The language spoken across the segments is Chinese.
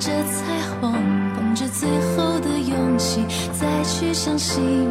着彩虹，捧着最后的勇气，再去相信，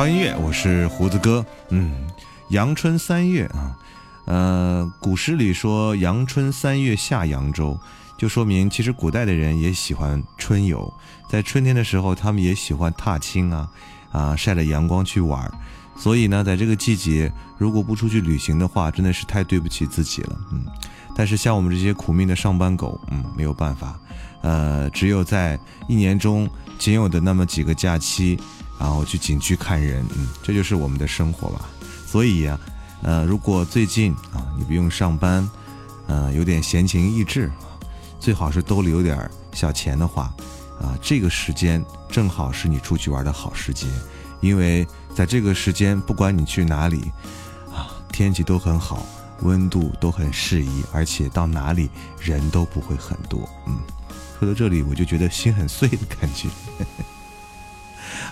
欢迎来到潮音乐，我是胡子哥。嗯，阳春三月啊，呃，古诗里说“阳春三月下扬州”，就说明其实古代的人也喜欢春游，在春天的时候，他们也喜欢踏青啊，啊，晒着阳光去玩。所以呢，在这个季节，如果不出去旅行的话，真的是太对不起自己了。嗯，但是像我们这些苦命的上班狗，嗯，没有办法，呃，只有在一年中仅有的那么几个假期，然后去景区看人，嗯，这就是我们的生活吧。所以呀，呃，如果最近啊，你不用上班，呃，有点闲情逸致。最好是兜里有点小钱的话，啊，这个时间正好是你出去玩的好时节，因为在这个时间，不管你去哪里，啊，天气都很好，温度都很适宜，而且到哪里人都不会很多。嗯，说到这里，我就觉得心很碎的感觉。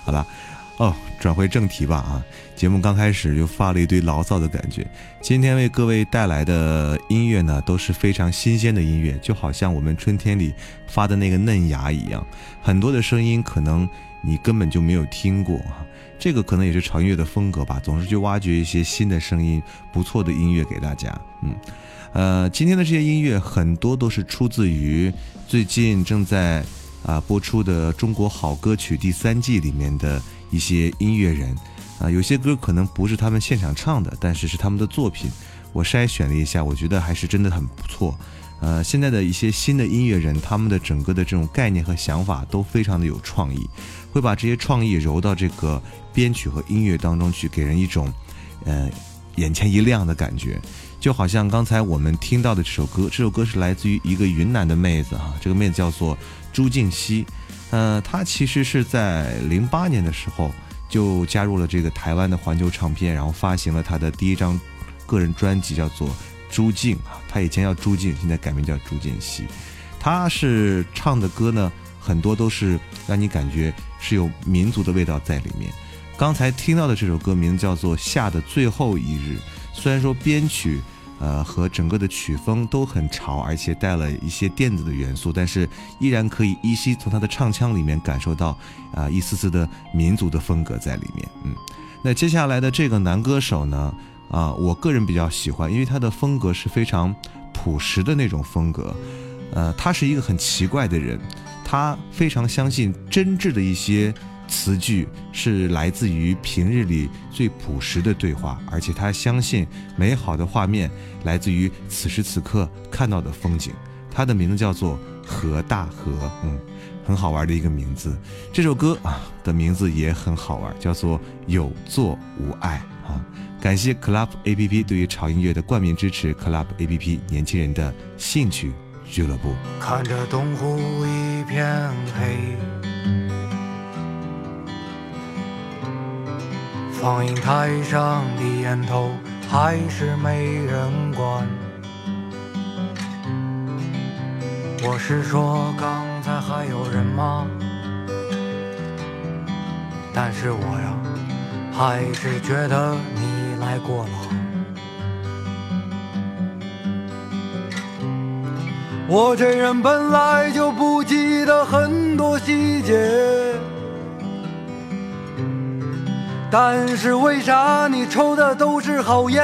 好了。哦，转回正题吧啊！节目刚开始就发了一堆牢骚的感觉。今天为各位带来的音乐呢，都是非常新鲜的音乐，就好像我们春天里发的那个嫩芽一样。很多的声音可能你根本就没有听过啊，这个可能也是潮音乐的风格吧，总是去挖掘一些新的声音、不错的音乐给大家。嗯，呃，今天的这些音乐很多都是出自于最近正在啊播出的《中国好歌曲》第三季里面的。一些音乐人，啊，有些歌可能不是他们现场唱的，但是是他们的作品。我筛选了一下，我觉得还是真的很不错。呃，现在的一些新的音乐人，他们的整个的这种概念和想法都非常的有创意，会把这些创意揉到这个编曲和音乐当中去，给人一种，呃，眼前一亮的感觉。就好像刚才我们听到的这首歌，这首歌是来自于一个云南的妹子哈，这个妹子叫做朱静熙。呃，他其实是在零八年的时候就加入了这个台湾的环球唱片，然后发行了他的第一张个人专辑，叫做《朱静》啊。他以前叫朱静，现在改名叫朱静熙。他是唱的歌呢，很多都是让你感觉是有民族的味道在里面。刚才听到的这首歌名叫做《夏的最后一日》，虽然说编曲。呃，和整个的曲风都很潮，而且带了一些电子的元素，但是依然可以依稀从他的唱腔里面感受到啊一丝丝的民族的风格在里面。嗯，那接下来的这个男歌手呢，啊，我个人比较喜欢，因为他的风格是非常朴实的那种风格。呃，他是一个很奇怪的人，他非常相信真挚的一些。词句是来自于平日里最朴实的对话，而且他相信美好的画面来自于此时此刻看到的风景。他的名字叫做何大河，嗯，很好玩的一个名字。这首歌啊的名字也很好玩，叫做有作无爱啊。感谢 Club A P P 对于潮音乐的冠名支持，Club A P P 年轻人的兴趣俱乐部。看着东湖一片黑。放映台上的烟头还是没人管。我是说，刚才还有人吗？但是我呀，还是觉得你来过了。我这人本来就不记得很多细节。但是为啥你抽的都是好烟？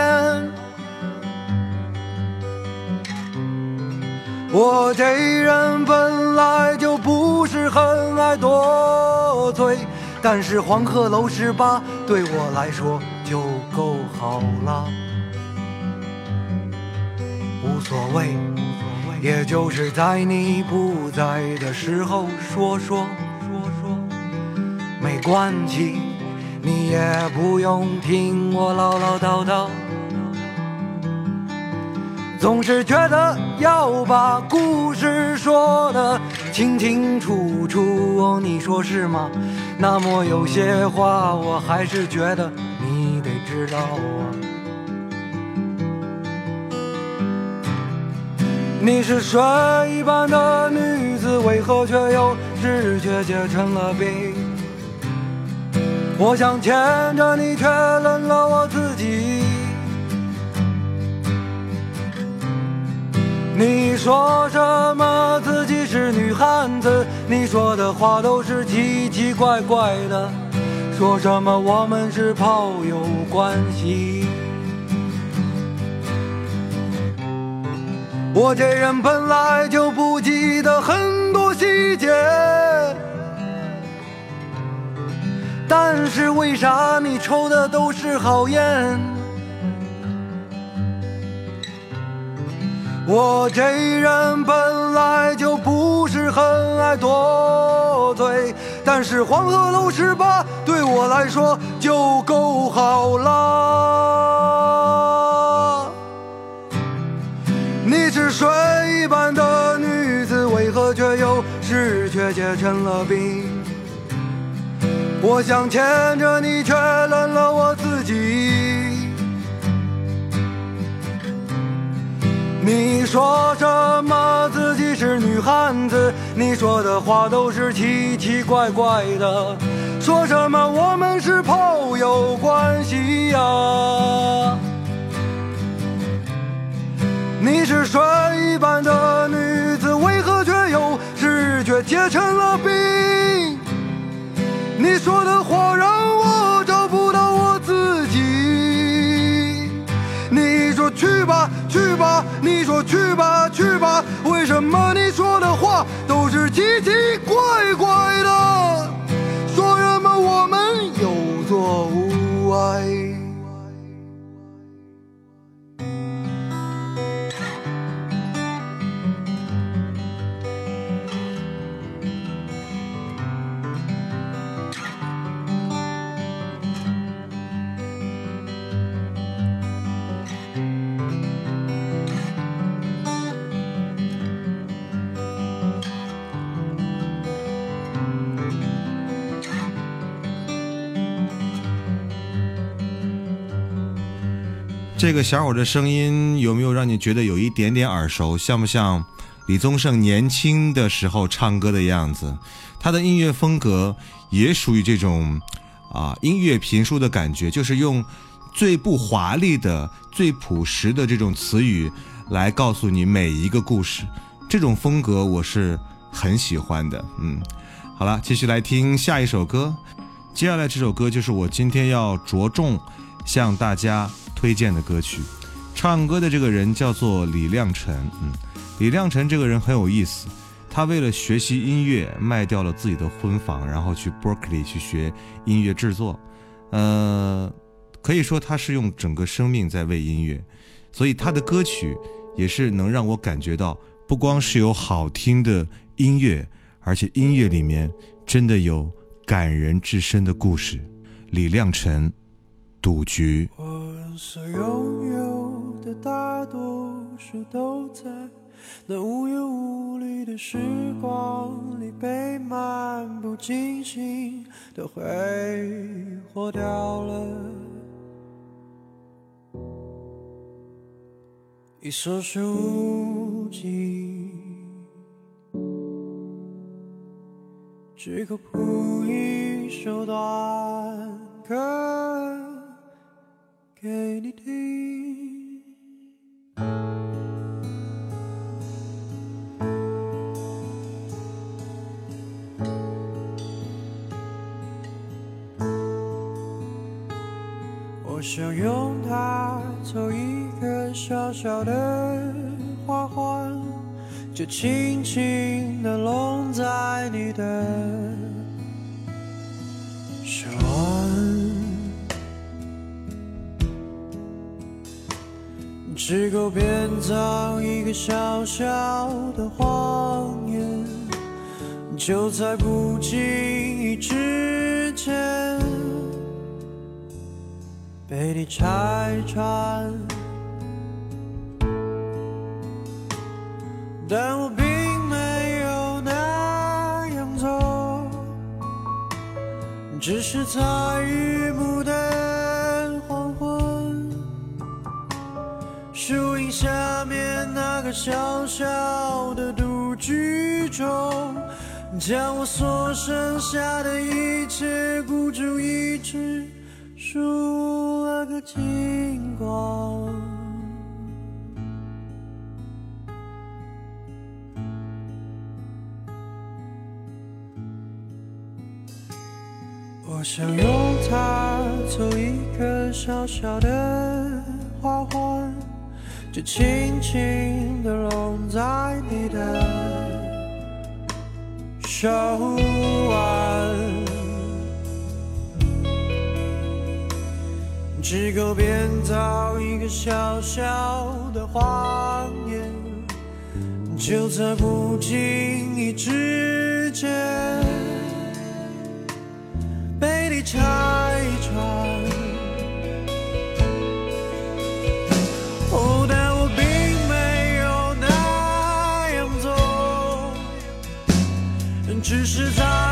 我这人本来就不是很爱多嘴，但是黄鹤楼十八对我来说就够好了，无所谓，也就是在你不在的时候说说说说，没关系。也不用听我唠唠叨叨，总是觉得要把故事说得清清楚楚。你说是吗？那么有些话我还是觉得你得知道啊。你是水一般的女子，为何却又是却结成了冰？我想牵着你，却冷了我自己。你说什么自己是女汉子？你说的话都是奇奇怪怪的。说什么我们是炮友关系？我这人本来就不记得很多细节，但是为啥你抽的都是好烟？我这人本来就不是很爱多嘴，但是黄鹤楼十八对我来说就够好了。你是水一般的女子，为何却又失却结成了冰？我想牵着你，却冷了我自己。你说什么自己是女汉子？你说的话都是奇奇怪怪的。说什么我们是炮友关系呀？你是水一般的女子，为何却又视觉结成了冰？你说的话让我找不到我自己。你说去吧，去吧，你说去吧，去吧，为什么你说的话都是奇奇怪怪的？说什么我们有错无爱？这个小伙的声音有没有让你觉得有一点点耳熟？像不像李宗盛年轻的时候唱歌的样子？他的音乐风格也属于这种啊音乐评书的感觉，就是用最不华丽的、最朴实的这种词语来告诉你每一个故事。这种风格我是很喜欢的。嗯，好了，继续来听下一首歌。接下来这首歌就是我今天要着重向大家。推荐的歌曲，唱歌的这个人叫做李亮辰。嗯，李亮辰这个人很有意思，他为了学习音乐，卖掉了自己的婚房，然后去 Berkeley 去学音乐制作。呃，可以说他是用整个生命在为音乐，所以他的歌曲也是能让我感觉到，不光是有好听的音乐，而且音乐里面真的有感人至深的故事。李亮辰，赌局。所拥有的大多数都在那无忧无虑的时光里被漫不经心的挥霍掉了。一所剩无几，只可谱一首短歌。给你听。我想用它做一个小小的花环，就轻轻地拢在你的只够编造一个小小的谎言，就在不经意之间被你拆穿。但我并没有那样做，只是在小小的赌局中，将我所剩下的一切孤注一掷，输了个精光。我想用它做一个小小的花环。就轻轻地融在你的手腕只够编造一个小小的谎言就在不经意之间被你拆只是在。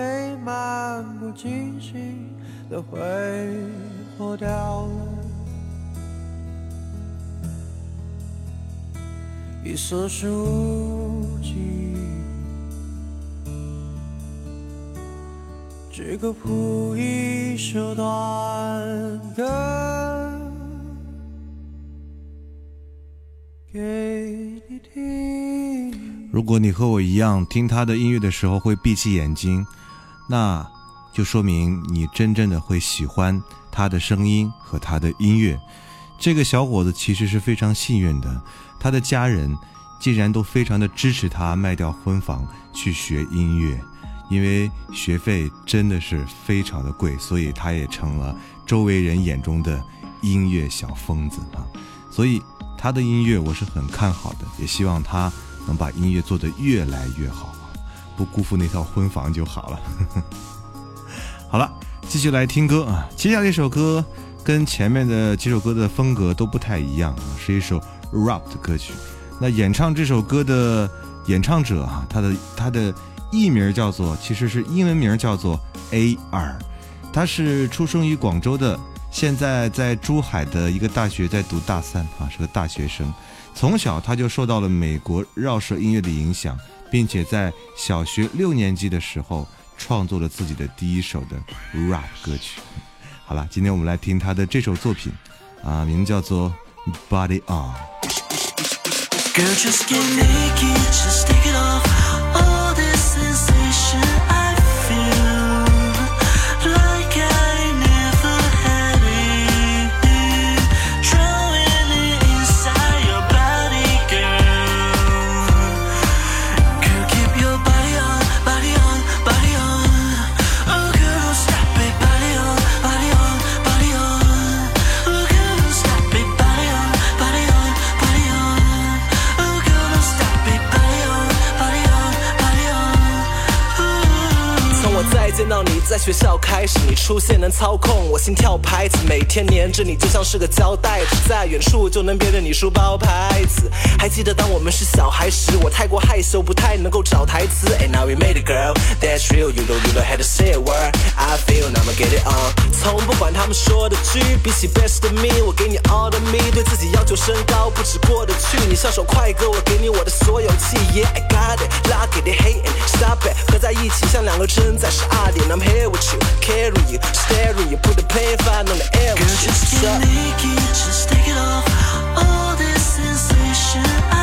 被漫不经心的挥霍掉。一书籍，这个一。如果你和我一样听他的音乐的时候会闭起眼睛，那就说明你真正的会喜欢他的声音和他的音乐。这个小伙子其实是非常幸运的他的家人竟然都非常的支持他卖掉婚房去学音乐因为学费真的是非常的贵所以他也成了周围人眼中的音乐小疯子啊所以他的音乐我是很看好的也希望他能把音乐做得越来越好。不辜负那套婚房就好了。好了，继续来听歌啊，接下来一首歌。跟前面的几首歌的风格都不太一样啊，是一首 rap 的歌曲。那演唱这首歌的演唱者啊，他的他的艺名叫做，其实是英文名叫做 A R，，他是出生于广州的，现在在珠海的一个大学在读大三啊，是个大学生。从小他就受到了美国饶舌音乐的影响，并且在小学六年级的时候创作了自己的第一首的 rap 歌曲。好了，今天我们来听他的这首作品，啊，名字叫做《Body On》。见到你在学校开始，你出现能操控我心跳。拍子每天黏着你，就像是个胶带子，在远处就能辨认你书包牌子。还记得当我们是小孩时，我太过害羞，不太能够找台词。And now we made a girl, that's real, you know, you know how to say a word. I feel I'm gonna get it on. 从不管他们说的句，比起 best of me，我给你 all of me 对自己要求身高不止过得去。你像首快歌，我给你我的所有记忆。I got it，like it, I hate it, stop it，合在一起像两个真在是爱。二点。I'm here. with you, carry you, staring you, put the plane on the air. Girl, just get naked, just take it off. All this sensation I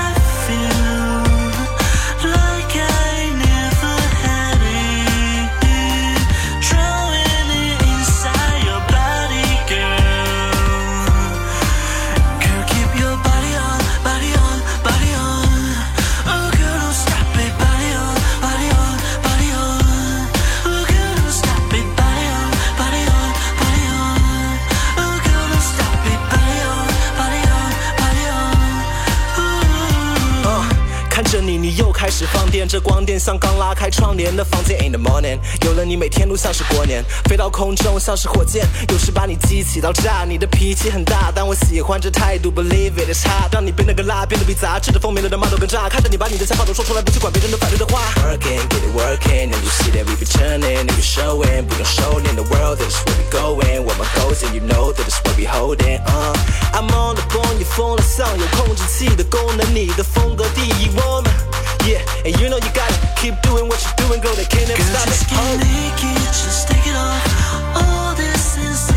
帘的房间。In the morning，有了你，每天都像是过年。飞到空中像是火箭，有时把你激起到炸。你的脾气很大，但我喜欢这态度。Believe it is hard，让你变得更辣，变得比杂志的封面的人骂都更炸。看着你把你的想法都说出来，不去管别人的反对的话。Working, get it working, and you see that we be turning, and you showing，不用收敛。The world is where we going，我们 goes and you know that is where we holding. Uh, I'm on the phone，你疯了，像有控制器的功能，你的风格第一，我们。Yeah, and you know you gotta keep doing what you're doing, girl. They can't ever stop just it. Oh. naked, just take it off. All this sensation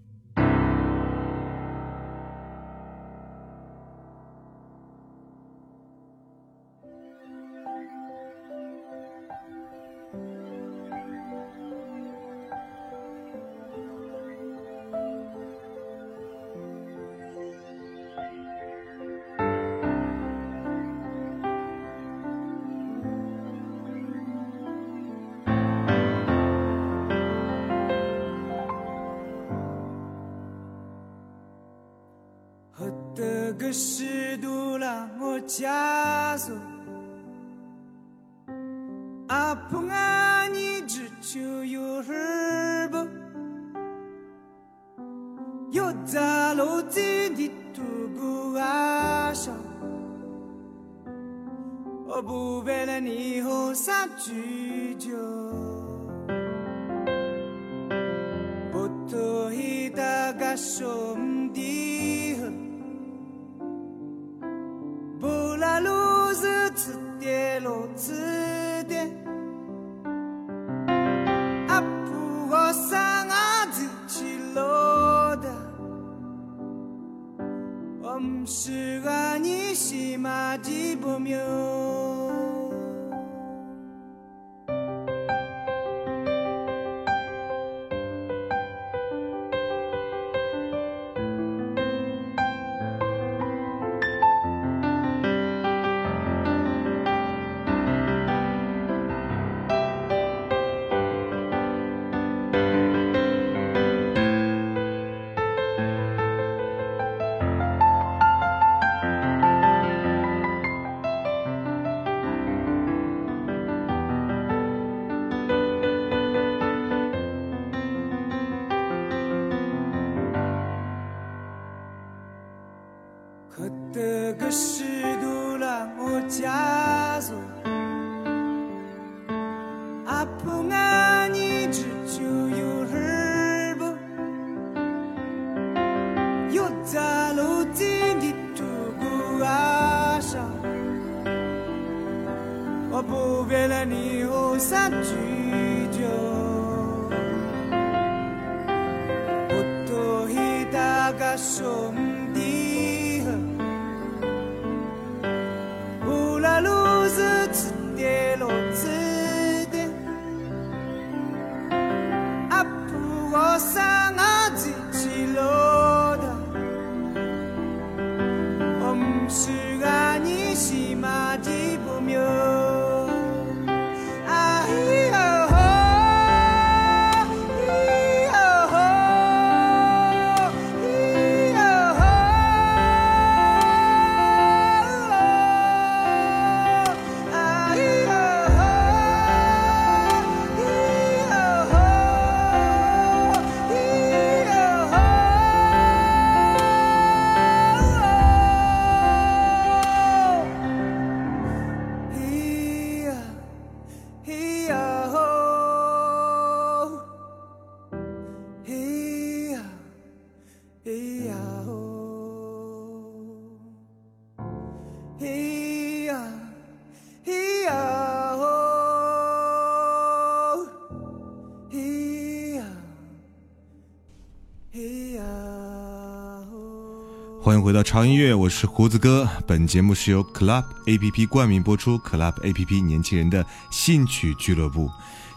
欢迎回到潮音乐，我是胡子哥。本节目是由 Club A P P 冠名播出，Club A P P 年轻人的兴趣俱乐部。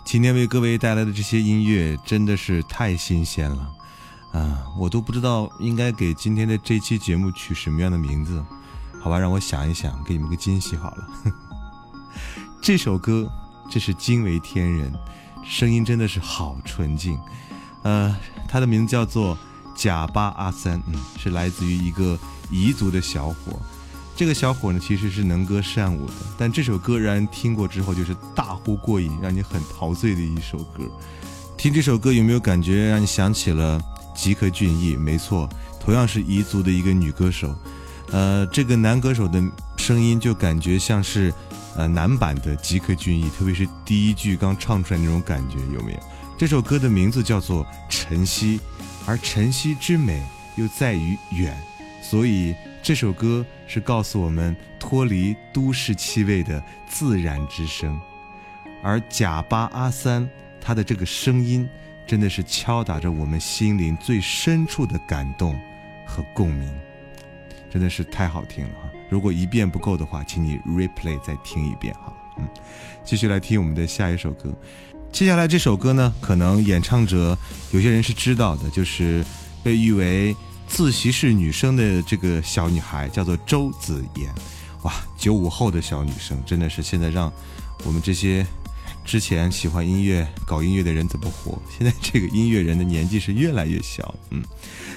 今天为各位带来的这些音乐真的是太新鲜了啊！我都不知道应该给今天的这期节目取什么样的名字，好吧，让我想一想，给你们个惊喜好了。这首歌，这是惊为天人，声音真的是好纯净。呃，它的名字叫做。贾巴阿三，嗯，是来自于一个彝族的小伙。这个小伙呢，其实是能歌善舞的，但这首歌让人听过之后就是大呼过瘾，让你很陶醉的一首歌。听这首歌有没有感觉让你想起了吉克隽逸？没错，同样是彝族的一个女歌手。呃，这个男歌手的声音就感觉像是呃男版的吉克隽逸，特别是第一句刚唱出来那种感觉，有没有？这首歌的名字叫做《晨曦》。而晨曦之美又在于远，所以这首歌是告诉我们脱离都市气味的自然之声。而贾巴阿三他的这个声音，真的是敲打着我们心灵最深处的感动和共鸣，真的是太好听了哈！如果一遍不够的话，请你 replay 再听一遍哈。嗯，继续来听我们的下一首歌。接下来这首歌呢，可能演唱者有些人是知道的，就是被誉为自习室女生的这个小女孩，叫做周子妍。哇，九五后的小女生，真的是现在让我们这些之前喜欢音乐、搞音乐的人怎么活？现在这个音乐人的年纪是越来越小。嗯，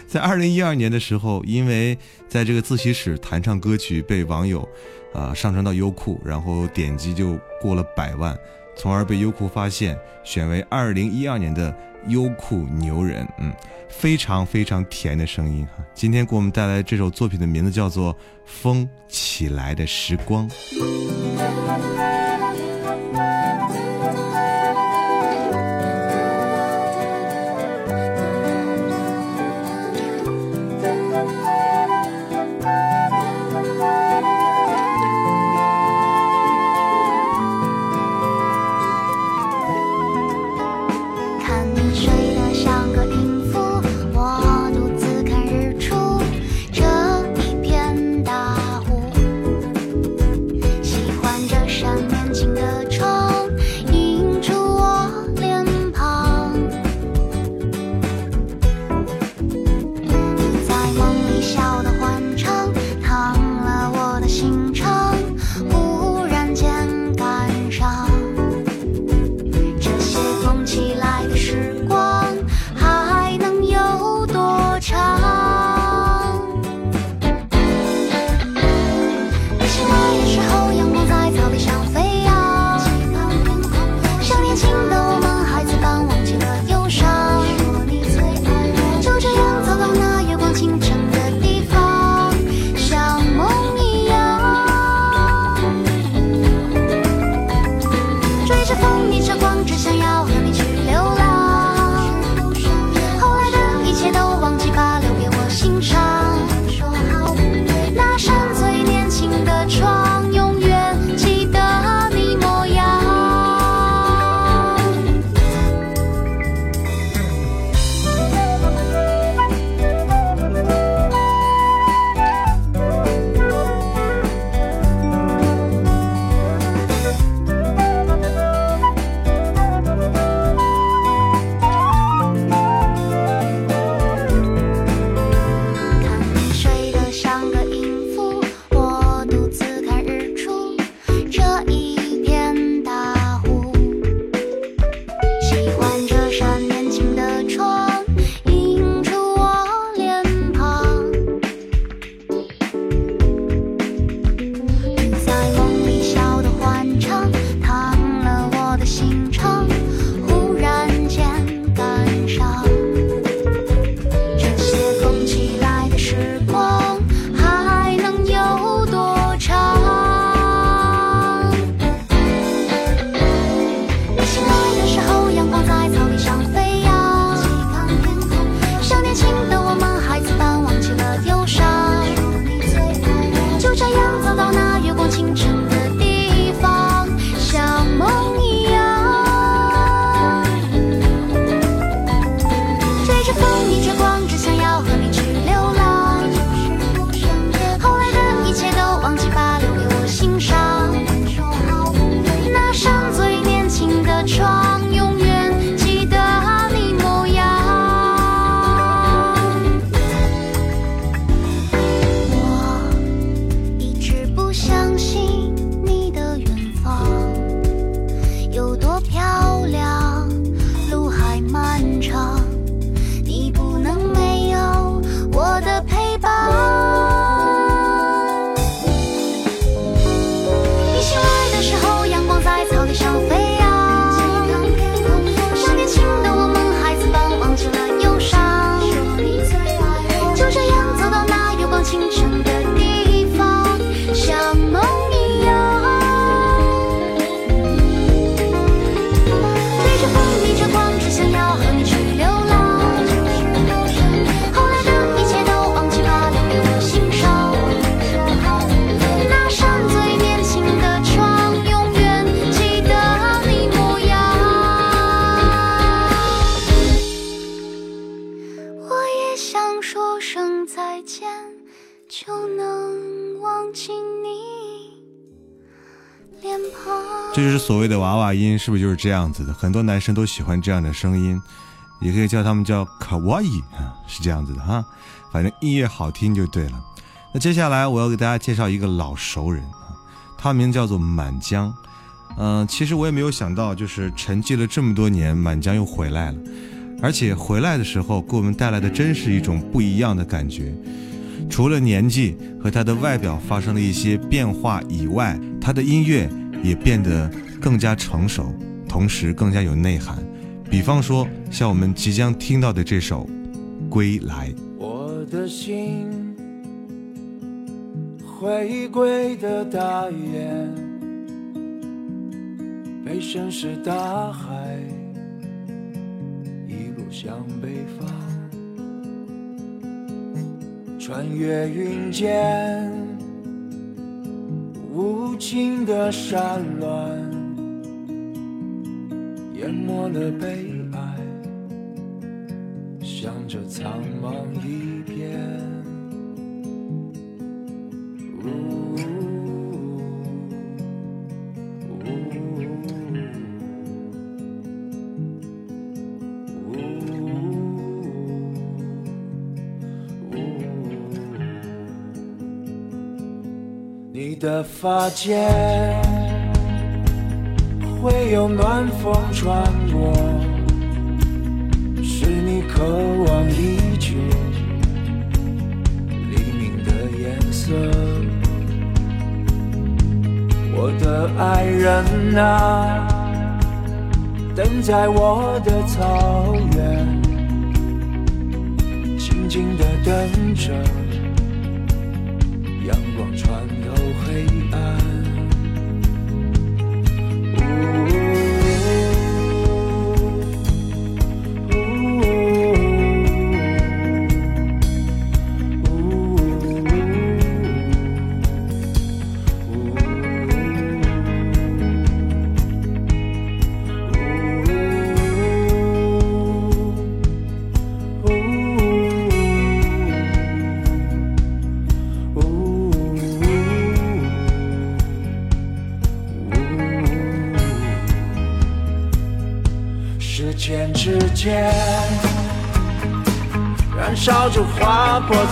在二零一二年的时候，因为在这个自习室弹唱歌曲被网友啊上传到优酷，然后点击就过了百万。从而被优酷发现，选为二零一二年的优酷牛人。嗯，非常非常甜的声音哈。今天给我们带来这首作品的名字叫做《风起来的时光》。是不是就是这样子的？很多男生都喜欢这样的声音，也可以叫他们叫卡哇伊啊，是这样子的哈。反正音乐好听就对了。那接下来我要给大家介绍一个老熟人啊，他名叫做满江。嗯、其实我也没有想到，就是沉寂了这么多年，满江又回来了，而且回来的时候给我们带来的真是一种不一样的感觉。除了年纪和他的外表发生了一些变化以外，他的音乐也变得更加成熟，同时更加有内涵。比方说，像我们即将听到的这首《归来》。我的心回归的大雁，被深是大海一路向北方，穿越云间无尽的山峦，淹没了悲哀。向着苍茫一片。你的发间会有暖风穿过。是你渴望已久黎明的颜色，我的爱人啊，等在我的草原，静静的等着，阳光穿透黑暗。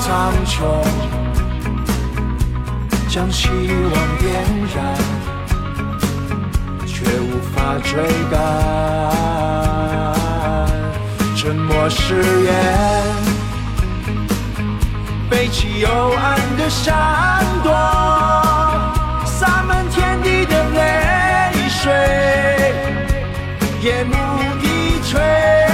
苍穹，将希望点燃，却无法追赶。沉默誓言，背起幽暗的闪躲，洒满天地的泪水。夜幕低垂。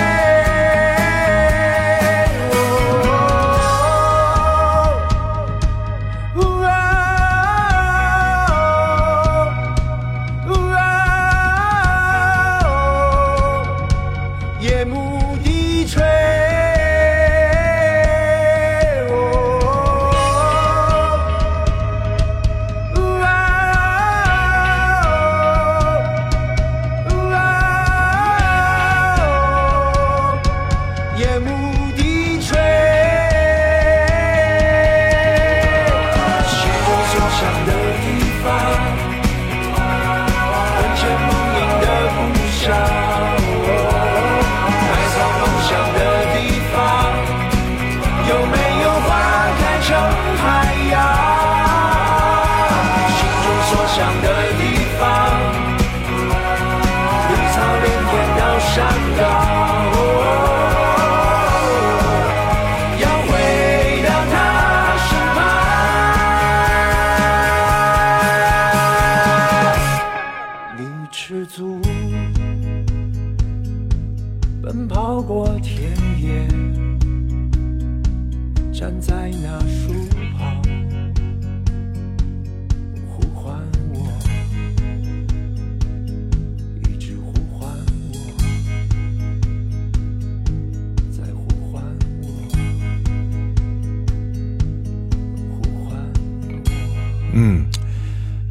嗯，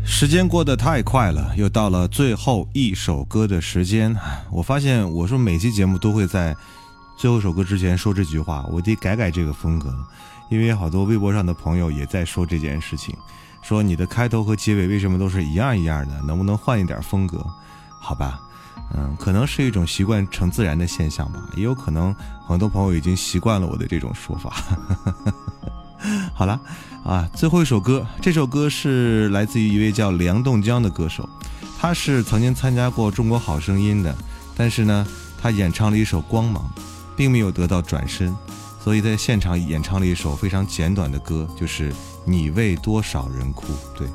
时间过得太快了，又到了最后一首歌的时间。我发现，我说每期节目都会在最后一首歌之前说这句话，我得改改这个风格，因为好多微博上的朋友也在说这件事情，说你的开头和结尾为什么都是一样一样的，能不能换一点风格？好吧，嗯，可能是一种习惯成自然的现象吧，也有可能很多朋友已经习惯了我的这种说法。好了，啊，最后一首歌，这首歌是来自于一位叫梁栋江的歌手，他是曾经参加过《中国好声音》的，但是呢，他演唱了一首《光芒》，并没有得到转身，所以在现场演唱了一首非常简短的歌，就是《你为多少人哭》。对，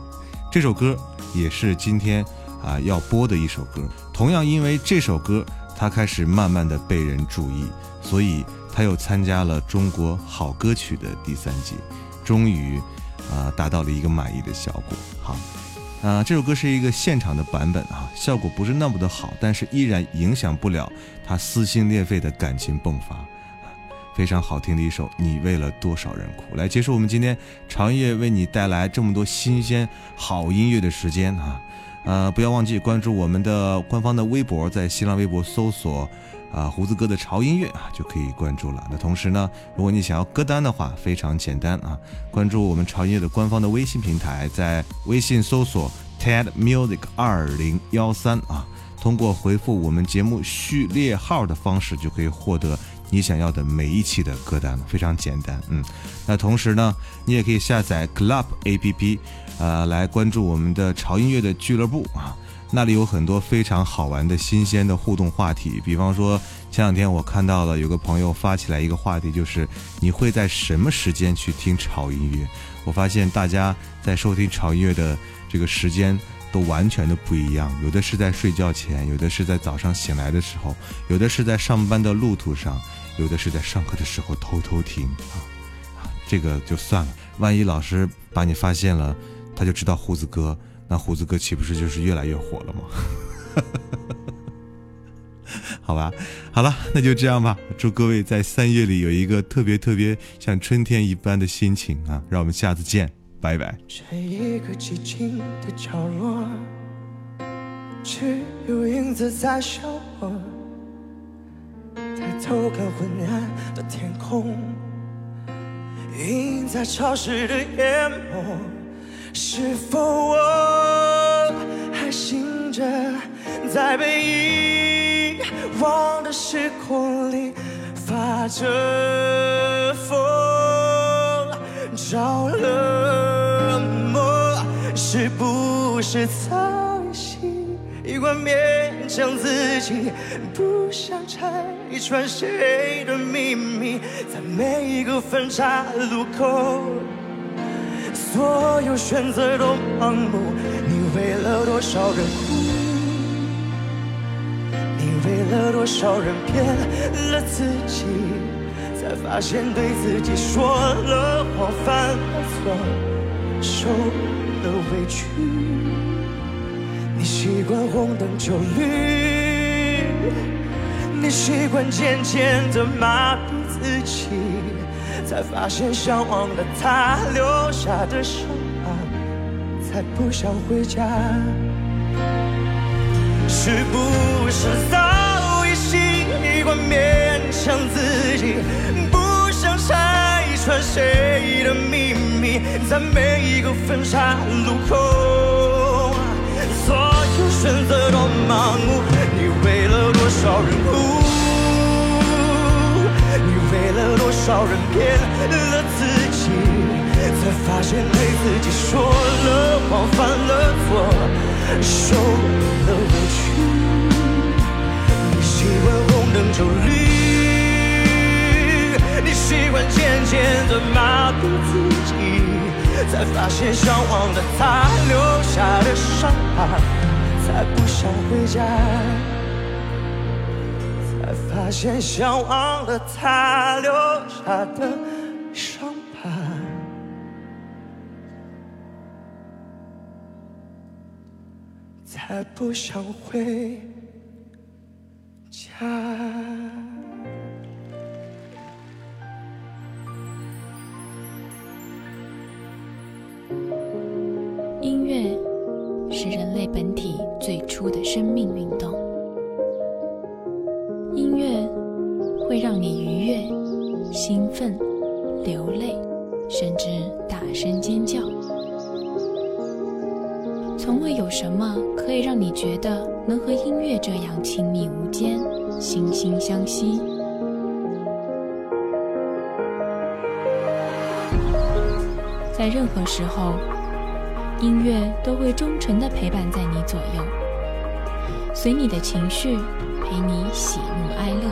这首歌也是今天啊要播的一首歌。同样，因为这首歌，他开始慢慢的被人注意，所以。他又参加了中国好歌曲的第三季，终于，啊，达到了一个满意的效果。好，啊，这首歌是一个现场的版本啊，效果不是那么的好，但是依然影响不了他撕心裂肺的感情迸发，非常好听的一首《你为了多少人哭》。来结束我们今天长夜为你带来这么多新鲜好音乐的时间啊，呃，不要忘记关注我们的官方的微博，在新浪微博搜索。啊，胡子哥的潮音乐啊，就可以关注了。那同时呢，如果你想要歌单的话，非常简单啊，关注我们潮音乐的官方的微信平台，在微信搜索 TED Music 二零幺三啊，通过回复我们节目序列号的方式，就可以获得你想要的每一期的歌单了，非常简单。嗯，那同时呢，你也可以下载 Club APP，呃，来关注我们的潮音乐的俱乐部啊。那里有很多非常好玩的新鲜的互动话题，比方说前两天我看到了有个朋友发起来一个话题，就是你会在什么时间去听潮音乐？我发现大家在收听潮音乐的这个时间都完全的不一样，有的是在睡觉前，有的是在早上醒来的时候，有的是在上班的路途上，有的是在上课的时候偷偷听啊。这个就算了，万一老师把你发现了，他就知道胡子哥。那胡子哥岂不是就是越来越火了吗？好吧，好了，那就这样吧。祝各位在三月里有一个特别特别像春天一般的心情啊！让我们下次见，拜拜。这一个寂静的角落，只有影子在笑我。抬头看昏暗的天空，映在潮湿的眼眸。是否我还醒着，在被遗忘的时空里发着疯，着了魔，是不是早已习惯勉强自己，不想拆穿谁的秘密，在每一个分岔路口。所有选择都盲目，你为了多少人哭？你为了多少人骗了自己？才发现对自己说了谎，犯了错，受了委屈。你习惯红灯就绿，你习惯渐渐的麻痹自己。才发现向往的他留下的伤疤，才不想回家。是不是早已习惯勉强自己，不想拆穿谁的秘密，在每一个分岔路口，所有选择都盲目，你为了多少人哭哭？为了多少人骗了自己，才发现对自己说了谎，犯了错，受了委屈。你习惯红灯就绿，你习惯渐渐的麻痹自己，才发现向往的他留下的伤疤，才不想回家。才发现想忘了他留下的伤疤，才不想回家。音乐是人类本体最初的生命运动。会让你愉悦、兴奋、流泪，甚至大声尖叫。从未有什么可以让你觉得能和音乐这样亲密无间、惺惺相惜。在任何时候，音乐都会忠诚地陪伴在你左右，随你的情绪，陪你喜怒哀乐。